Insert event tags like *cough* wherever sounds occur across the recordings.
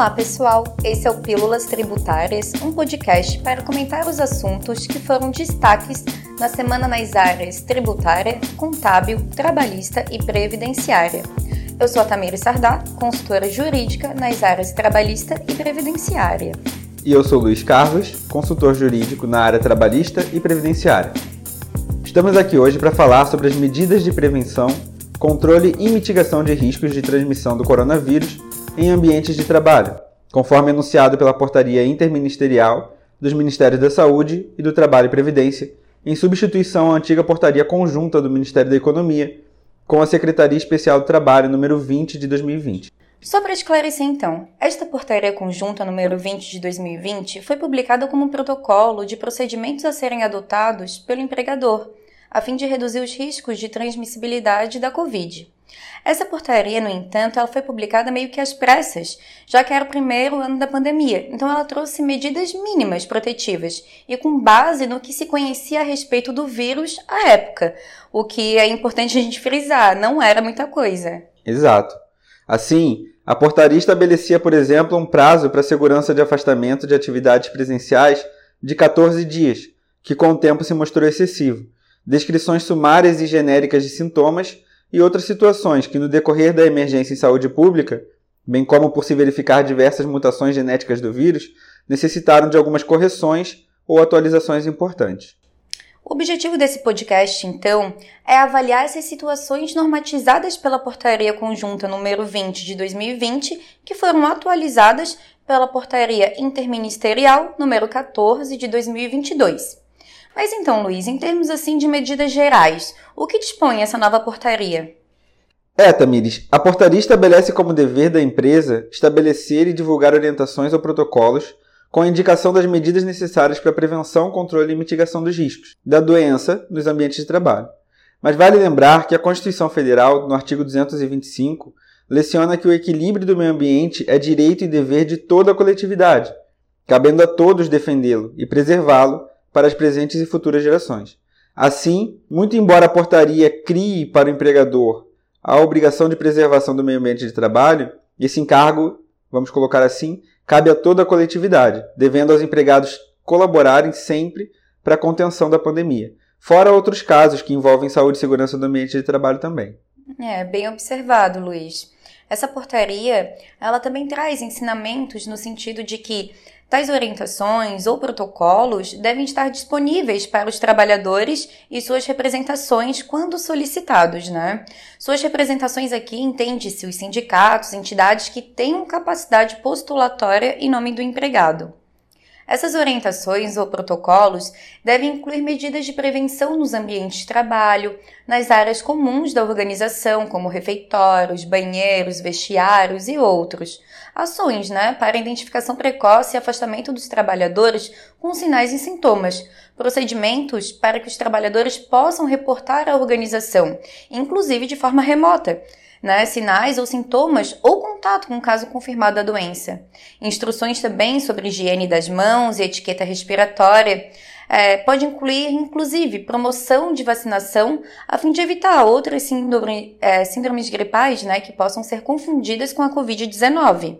Olá, pessoal! Esse é o Pílulas Tributárias, um podcast para comentar os assuntos que foram destaques na semana nas áreas tributária, contábil, trabalhista e previdenciária. Eu sou a Tamiri Sardá, consultora jurídica nas áreas trabalhista e previdenciária. E eu sou Luiz Carlos, consultor jurídico na área trabalhista e previdenciária. Estamos aqui hoje para falar sobre as medidas de prevenção, controle e mitigação de riscos de transmissão do coronavírus em ambientes de trabalho, conforme anunciado pela portaria interministerial dos Ministérios da Saúde e do Trabalho e Previdência, em substituição à antiga portaria conjunta do Ministério da Economia com a Secretaria Especial do Trabalho número 20 de 2020. Só para esclarecer então, esta portaria conjunta número 20 de 2020 foi publicada como um protocolo de procedimentos a serem adotados pelo empregador, a fim de reduzir os riscos de transmissibilidade da Covid. Essa portaria, no entanto, ela foi publicada meio que às pressas, já que era o primeiro ano da pandemia, então ela trouxe medidas mínimas protetivas e com base no que se conhecia a respeito do vírus à época, o que é importante a gente frisar, não era muita coisa. Exato. Assim, a portaria estabelecia, por exemplo, um prazo para segurança de afastamento de atividades presenciais de 14 dias, que com o tempo se mostrou excessivo, descrições sumárias e genéricas de sintomas e outras situações que, no decorrer da emergência em saúde pública, bem como por se verificar diversas mutações genéticas do vírus, necessitaram de algumas correções ou atualizações importantes. O objetivo desse podcast, então, é avaliar essas situações normatizadas pela Portaria Conjunta número 20 de 2020, que foram atualizadas pela Portaria Interministerial número 14 de 2022. Mas então, Luiz, em termos assim de medidas gerais, o que dispõe essa nova portaria? É, Tamires, a portaria estabelece como dever da empresa estabelecer e divulgar orientações ou protocolos com a indicação das medidas necessárias para a prevenção, controle e mitigação dos riscos da doença nos ambientes de trabalho. Mas vale lembrar que a Constituição Federal, no artigo 225, leciona que o equilíbrio do meio ambiente é direito e dever de toda a coletividade, cabendo a todos defendê-lo e preservá-lo para as presentes e futuras gerações. Assim, muito embora a portaria crie para o empregador a obrigação de preservação do meio ambiente de trabalho, esse encargo, vamos colocar assim, cabe a toda a coletividade, devendo aos empregados colaborarem sempre para a contenção da pandemia. Fora outros casos que envolvem saúde e segurança do ambiente de trabalho também. É, bem observado, Luiz. Essa portaria, ela também traz ensinamentos no sentido de que Tais orientações ou protocolos devem estar disponíveis para os trabalhadores e suas representações quando solicitados, né? Suas representações aqui entende-se os sindicatos, entidades que tenham capacidade postulatória em nome do empregado. Essas orientações ou protocolos devem incluir medidas de prevenção nos ambientes de trabalho, nas áreas comuns da organização, como refeitórios, banheiros, vestiários e outros. Ações né, para identificação precoce e afastamento dos trabalhadores com sinais e sintomas. Procedimentos para que os trabalhadores possam reportar à organização, inclusive de forma remota né, sinais ou sintomas ou contato com o caso confirmado da doença. Instruções também sobre higiene das mãos e etiqueta respiratória. É, pode incluir, inclusive, promoção de vacinação a fim de evitar outras síndrome, é, síndromes gripais né, que possam ser confundidas com a Covid-19.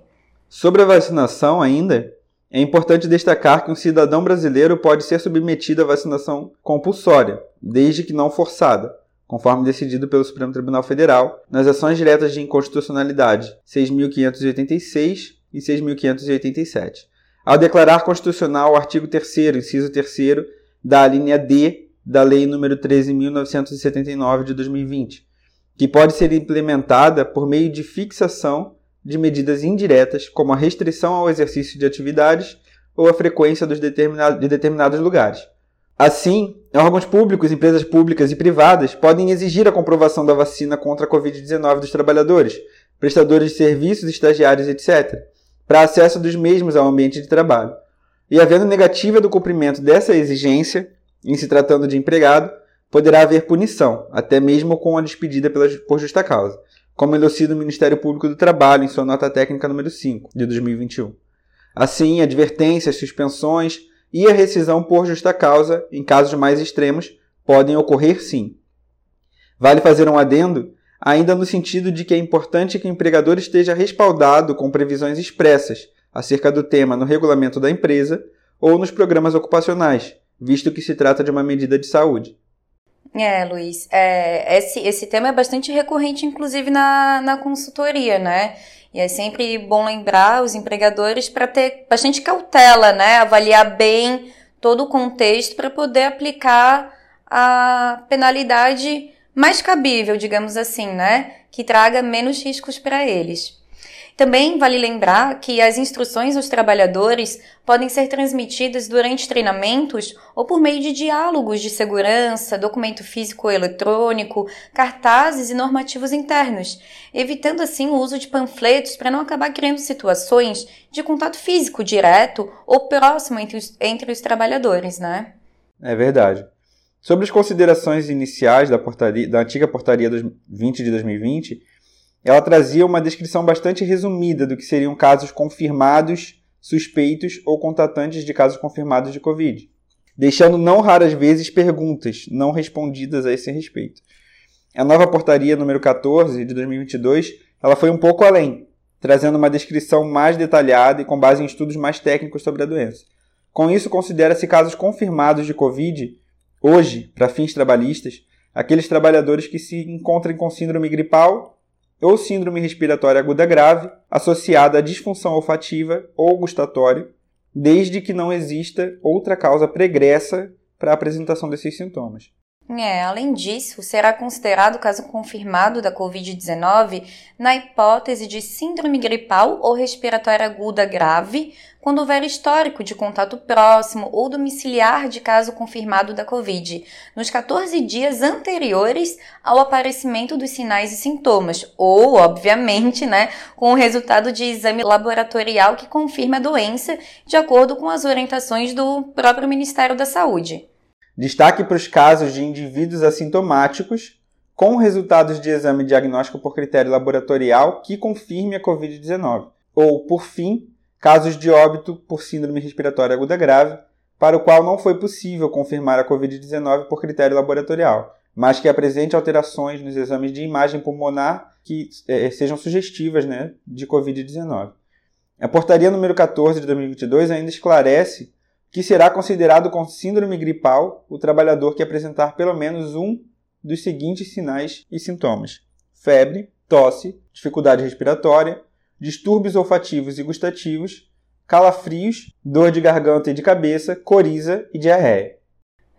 Sobre a vacinação ainda, é importante destacar que um cidadão brasileiro pode ser submetido à vacinação compulsória, desde que não forçada, conforme decidido pelo Supremo Tribunal Federal, nas ações diretas de inconstitucionalidade 6.586 e 6.587. Ao declarar constitucional o artigo 3 inciso 3 da linha D da Lei nº 13.979 de 2020, que pode ser implementada por meio de fixação de medidas indiretas, como a restrição ao exercício de atividades ou a frequência de determinados lugares, Assim, órgãos públicos, empresas públicas e privadas podem exigir a comprovação da vacina contra a Covid-19 dos trabalhadores, prestadores de serviços, estagiários, etc., para acesso dos mesmos ao ambiente de trabalho. E havendo negativa do cumprimento dessa exigência, em se tratando de empregado, poderá haver punição, até mesmo com a despedida por justa causa, como elucida o Ministério Público do Trabalho em sua nota técnica número 5, de 2021. Assim, advertências, suspensões, e a rescisão por justa causa, em casos mais extremos, podem ocorrer sim. Vale fazer um adendo ainda no sentido de que é importante que o empregador esteja respaldado com previsões expressas acerca do tema no regulamento da empresa ou nos programas ocupacionais, visto que se trata de uma medida de saúde. É, Luiz, é, esse, esse tema é bastante recorrente, inclusive na, na consultoria, né? E é sempre bom lembrar os empregadores para ter bastante cautela, né? Avaliar bem todo o contexto para poder aplicar a penalidade mais cabível, digamos assim, né? Que traga menos riscos para eles. Também vale lembrar que as instruções aos trabalhadores podem ser transmitidas durante treinamentos ou por meio de diálogos de segurança, documento físico ou eletrônico, cartazes e normativos internos, evitando assim o uso de panfletos para não acabar criando situações de contato físico direto ou próximo entre os, entre os trabalhadores, né? É verdade. Sobre as considerações iniciais da, portaria, da antiga portaria 20 de 2020, ela trazia uma descrição bastante resumida do que seriam casos confirmados, suspeitos ou contatantes de casos confirmados de Covid, deixando não raras vezes perguntas não respondidas a esse respeito. A nova portaria número 14 de 2022, ela foi um pouco além, trazendo uma descrição mais detalhada e com base em estudos mais técnicos sobre a doença. Com isso, considera-se casos confirmados de Covid, hoje, para fins trabalhistas, aqueles trabalhadores que se encontrem com síndrome gripal ou síndrome respiratória aguda grave associada à disfunção olfativa ou gustatória, desde que não exista outra causa pregressa para a apresentação desses sintomas. É, além disso, será considerado caso confirmado da Covid-19 na hipótese de síndrome gripal ou respiratória aguda grave, quando houver histórico de contato próximo ou domiciliar de caso confirmado da Covid, nos 14 dias anteriores ao aparecimento dos sinais e sintomas, ou, obviamente, né, com o resultado de exame laboratorial que confirma a doença, de acordo com as orientações do próprio Ministério da Saúde. Destaque para os casos de indivíduos assintomáticos com resultados de exame diagnóstico por critério laboratorial que confirme a Covid-19. Ou, por fim, casos de óbito por síndrome respiratória aguda grave, para o qual não foi possível confirmar a Covid-19 por critério laboratorial, mas que apresente alterações nos exames de imagem pulmonar que é, sejam sugestivas né, de Covid-19. A portaria número 14 de 2022 ainda esclarece que será considerado com síndrome gripal o trabalhador que apresentar pelo menos um dos seguintes sinais e sintomas: febre, tosse, dificuldade respiratória, distúrbios olfativos e gustativos, calafrios, dor de garganta e de cabeça, coriza e diarreia.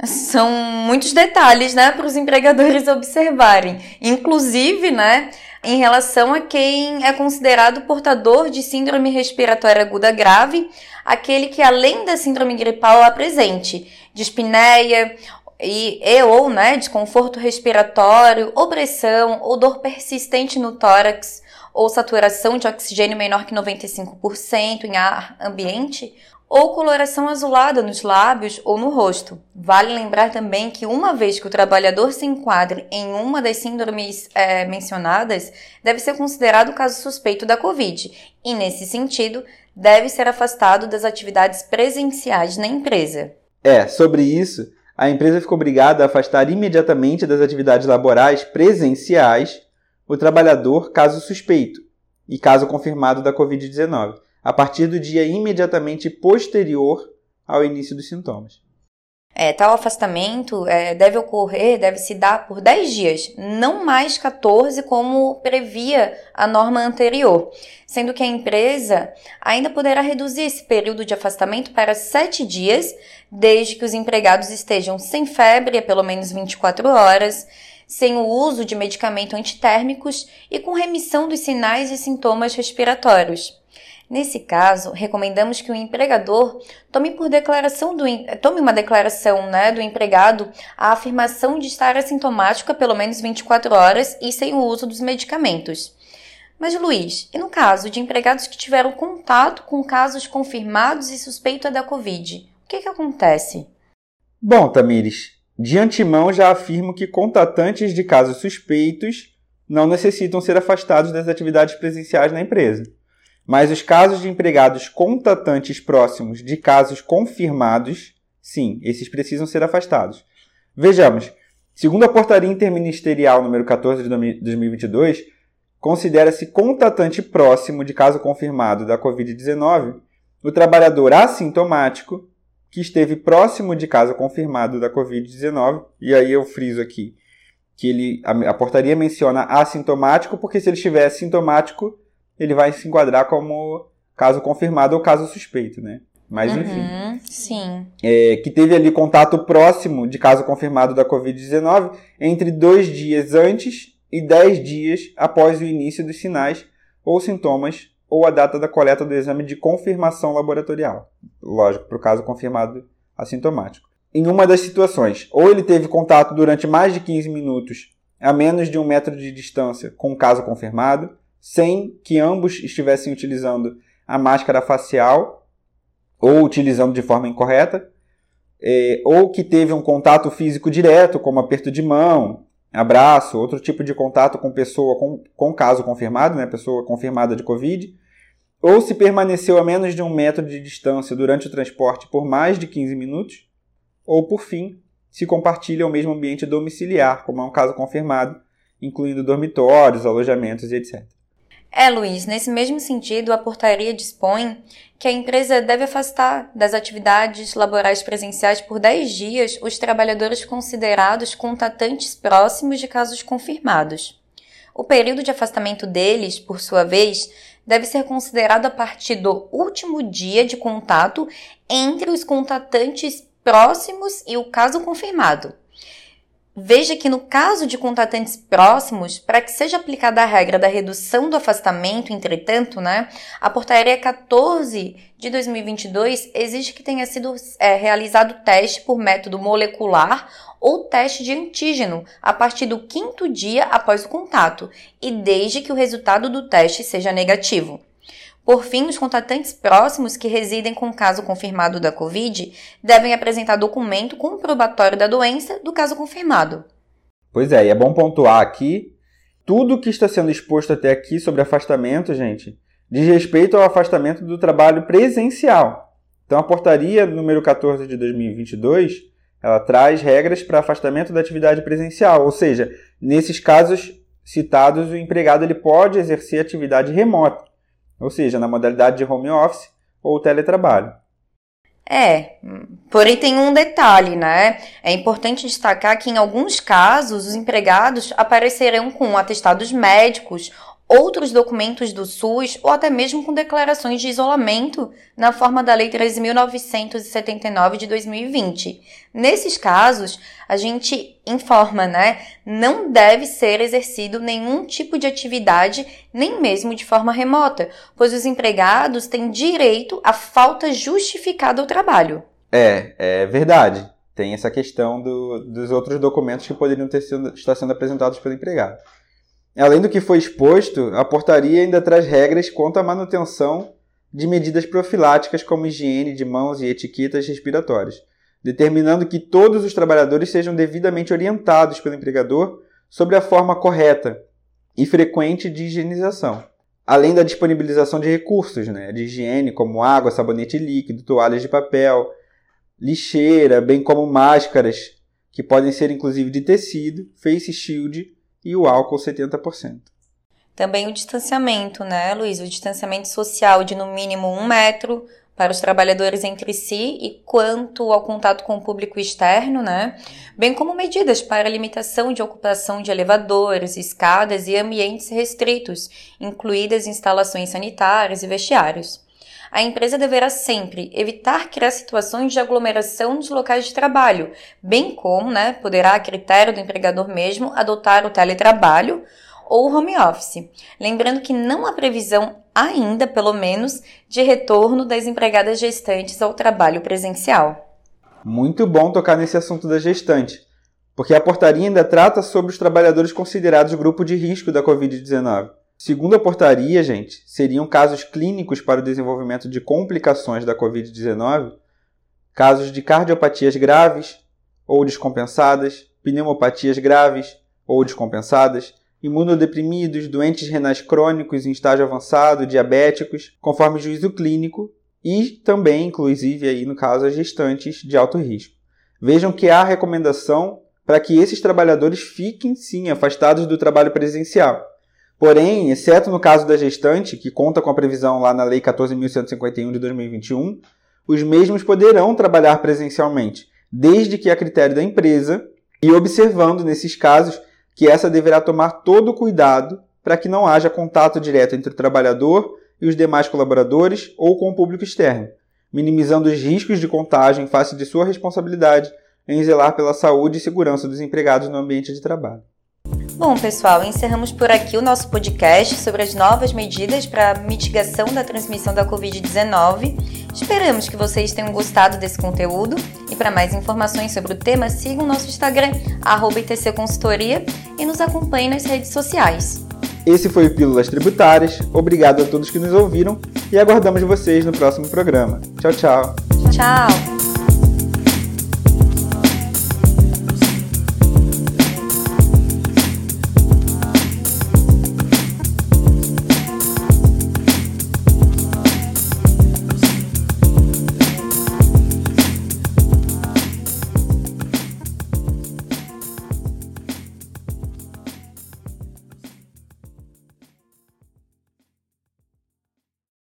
São muitos detalhes, né, para os empregadores *laughs* observarem. Inclusive, né, em relação a quem é considerado portador de síndrome respiratória aguda grave, aquele que além da síndrome gripal apresente dispneia e, e ou né, desconforto respiratório, opressão ou dor persistente no tórax ou saturação de oxigênio menor que 95% em ar ambiente, ou coloração azulada nos lábios ou no rosto. Vale lembrar também que, uma vez que o trabalhador se enquadre em uma das síndromes é, mencionadas, deve ser considerado caso suspeito da Covid e, nesse sentido, deve ser afastado das atividades presenciais na empresa. É, sobre isso, a empresa ficou obrigada a afastar imediatamente das atividades laborais presenciais o trabalhador caso suspeito e caso confirmado da Covid-19 a partir do dia imediatamente posterior ao início dos sintomas. É, tal afastamento é, deve ocorrer, deve se dar por 10 dias, não mais 14, como previa a norma anterior, sendo que a empresa ainda poderá reduzir esse período de afastamento para 7 dias, desde que os empregados estejam sem febre há pelo menos 24 horas, sem o uso de medicamentos antitérmicos e com remissão dos sinais e sintomas respiratórios. Nesse caso, recomendamos que o empregador tome por declaração do tome uma declaração, né, do empregado a afirmação de estar assintomático pelo menos 24 horas e sem o uso dos medicamentos. Mas Luiz, e no caso de empregados que tiveram contato com casos confirmados e suspeita da COVID, o que, que acontece? Bom, Tamires, de antemão já afirmo que contatantes de casos suspeitos não necessitam ser afastados das atividades presenciais na empresa. Mas os casos de empregados contatantes próximos de casos confirmados, sim, esses precisam ser afastados. Vejamos, Segundo a portaria interministerial número 14 de 2022, considera-se contatante próximo de caso confirmado da COVID-19 o trabalhador assintomático que esteve próximo de caso confirmado da Covid-19, e aí eu friso aqui que ele, a, a, portaria menciona assintomático, porque se ele estiver sintomático, ele vai se enquadrar como caso confirmado ou caso suspeito, né? Mas uhum, enfim. Sim. É, que teve ali contato próximo de caso confirmado da Covid-19 entre dois dias antes e dez dias após o início dos sinais ou sintomas ou a data da coleta do exame de confirmação laboratorial. Lógico, para o caso confirmado assintomático. Em uma das situações, ou ele teve contato durante mais de 15 minutos a menos de um metro de distância com o caso confirmado, sem que ambos estivessem utilizando a máscara facial ou utilizando de forma incorreta, é, ou que teve um contato físico direto, como aperto de mão, abraço, outro tipo de contato com pessoa com, com caso confirmado, né, pessoa confirmada de Covid, ou se permaneceu a menos de um metro de distância durante o transporte por mais de 15 minutos, ou, por fim, se compartilha o mesmo ambiente domiciliar, como é um caso confirmado, incluindo dormitórios, alojamentos e etc. É, Luiz, nesse mesmo sentido, a portaria dispõe que a empresa deve afastar das atividades laborais presenciais por 10 dias os trabalhadores considerados contatantes próximos de casos confirmados. O período de afastamento deles, por sua vez, deve ser considerado a partir do último dia de contato entre os contatantes próximos e o caso confirmado. Veja que no caso de contatantes próximos, para que seja aplicada a regra da redução do afastamento, entretanto, né, a portaria 14 de 2022 exige que tenha sido é, realizado teste por método molecular ou teste de antígeno a partir do quinto dia após o contato e desde que o resultado do teste seja negativo. Por fim, os contatantes próximos que residem com o caso confirmado da Covid devem apresentar documento comprobatório da doença do caso confirmado. Pois é, e é bom pontuar aqui tudo que está sendo exposto até aqui sobre afastamento, gente, diz respeito ao afastamento do trabalho presencial. Então, a portaria número 14 de 2022, ela traz regras para afastamento da atividade presencial, ou seja, nesses casos citados, o empregado ele pode exercer atividade remota ou seja, na modalidade de home office ou teletrabalho. É, porém tem um detalhe, né? É importante destacar que em alguns casos os empregados aparecerão com atestados médicos outros documentos do SUS ou até mesmo com declarações de isolamento na forma da Lei 13.979 de 2020. Nesses casos, a gente informa, né? Não deve ser exercido nenhum tipo de atividade, nem mesmo de forma remota, pois os empregados têm direito à falta justificada ao trabalho. É, é verdade. Tem essa questão do, dos outros documentos que poderiam ter sido, estar sendo apresentados pelo empregado. Além do que foi exposto, a portaria ainda traz regras quanto à manutenção de medidas profiláticas como higiene de mãos e etiquetas respiratórias, determinando que todos os trabalhadores sejam devidamente orientados pelo empregador sobre a forma correta e frequente de higienização, além da disponibilização de recursos né, de higiene como água, sabonete líquido, toalhas de papel, lixeira, bem como máscaras, que podem ser inclusive de tecido, face shield e o álcool 70%. Também o distanciamento, né, Luiz? O distanciamento social de no mínimo um metro para os trabalhadores entre si e quanto ao contato com o público externo, né? Bem como medidas para limitação de ocupação de elevadores, escadas e ambientes restritos, incluídas instalações sanitárias e vestiários. A empresa deverá sempre evitar criar situações de aglomeração nos locais de trabalho, bem como, né, poderá, a critério do empregador mesmo, adotar o teletrabalho ou home office. Lembrando que não há previsão ainda, pelo menos, de retorno das empregadas gestantes ao trabalho presencial. Muito bom tocar nesse assunto da gestante, porque a portaria ainda trata sobre os trabalhadores considerados grupo de risco da Covid-19. Segundo a portaria, gente, seriam casos clínicos para o desenvolvimento de complicações da Covid-19, casos de cardiopatias graves ou descompensadas, pneumopatias graves ou descompensadas, imunodeprimidos, doentes renais crônicos em estágio avançado, diabéticos, conforme juízo clínico, e também, inclusive, aí no caso, as gestantes de alto risco. Vejam que há recomendação para que esses trabalhadores fiquem sim afastados do trabalho presencial. Porém, exceto no caso da gestante, que conta com a previsão lá na Lei 14.151 de 2021, os mesmos poderão trabalhar presencialmente, desde que a critério da empresa, e observando nesses casos que essa deverá tomar todo o cuidado para que não haja contato direto entre o trabalhador e os demais colaboradores ou com o público externo, minimizando os riscos de contágio em face de sua responsabilidade em zelar pela saúde e segurança dos empregados no ambiente de trabalho. Bom, pessoal, encerramos por aqui o nosso podcast sobre as novas medidas para mitigação da transmissão da Covid-19. Esperamos que vocês tenham gostado desse conteúdo e para mais informações sobre o tema, sigam o nosso Instagram, @itcconsultoria e nos acompanhem nas redes sociais. Esse foi o Pílulas Tributárias. Obrigado a todos que nos ouviram e aguardamos vocês no próximo programa. Tchau, tchau. Tchau.